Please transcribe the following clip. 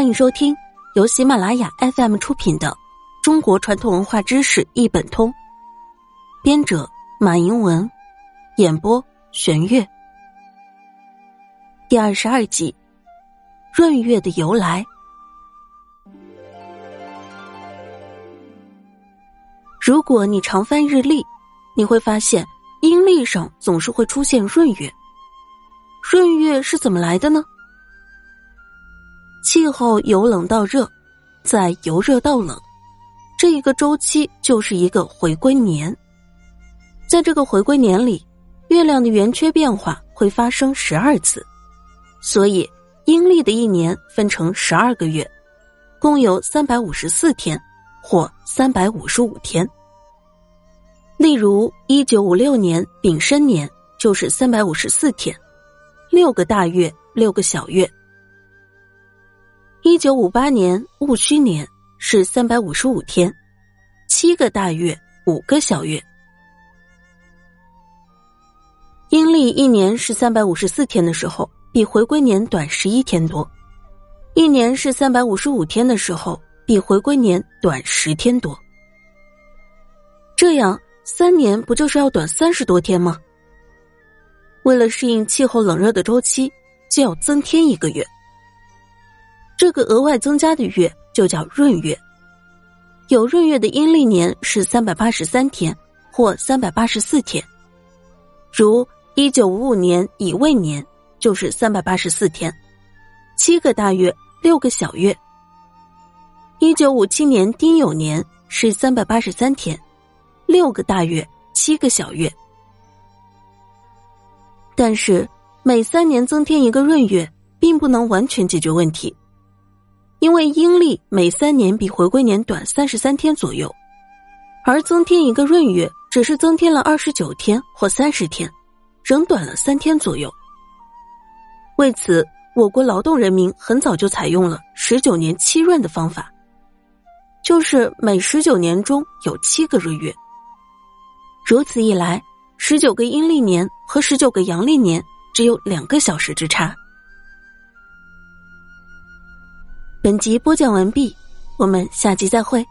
欢迎收听由喜马拉雅 FM 出品的《中国传统文化知识一本通》，编者马迎文，演播玄月。第二十二集，闰月的由来。如果你常翻日历，你会发现阴历上总是会出现闰月。闰月是怎么来的呢？气候由冷到热，再由热到冷，这一个周期就是一个回归年。在这个回归年里，月亮的圆缺变化会发生十二次，所以阴历的一年分成十二个月，共有三百五十四天或三百五十五天。例如，一九五六年丙申年就是三百五十四天，六个大月，六个小月。一九五八年戊戌年是三百五十五天，七个大月，五个小月。阴历一年是三百五十四天的时候，比回归年短十一天多；一年是三百五十五天的时候，比回归年短十天多。这样三年不就是要短三十多天吗？为了适应气候冷热的周期，就要增添一个月。这个额外增加的月就叫闰月。有闰月的阴历年是三百八十三天或三百八十四天，如一九五五年乙未年就是三百八十四天，七个大月，六个小月。一九五七年丁酉年是三百八十三天，六个大月，七个小月。但是每三年增添一个闰月，并不能完全解决问题。因为阴历每三年比回归年短三十三天左右，而增添一个闰月只是增添了二十九天或三十天，仍短了三天左右。为此，我国劳动人民很早就采用了十九年七闰的方法，就是每十九年中有七个闰月。如此一来，十九个阴历年和十九个阳历年只有两个小时之差。本集播讲完毕，我们下集再会。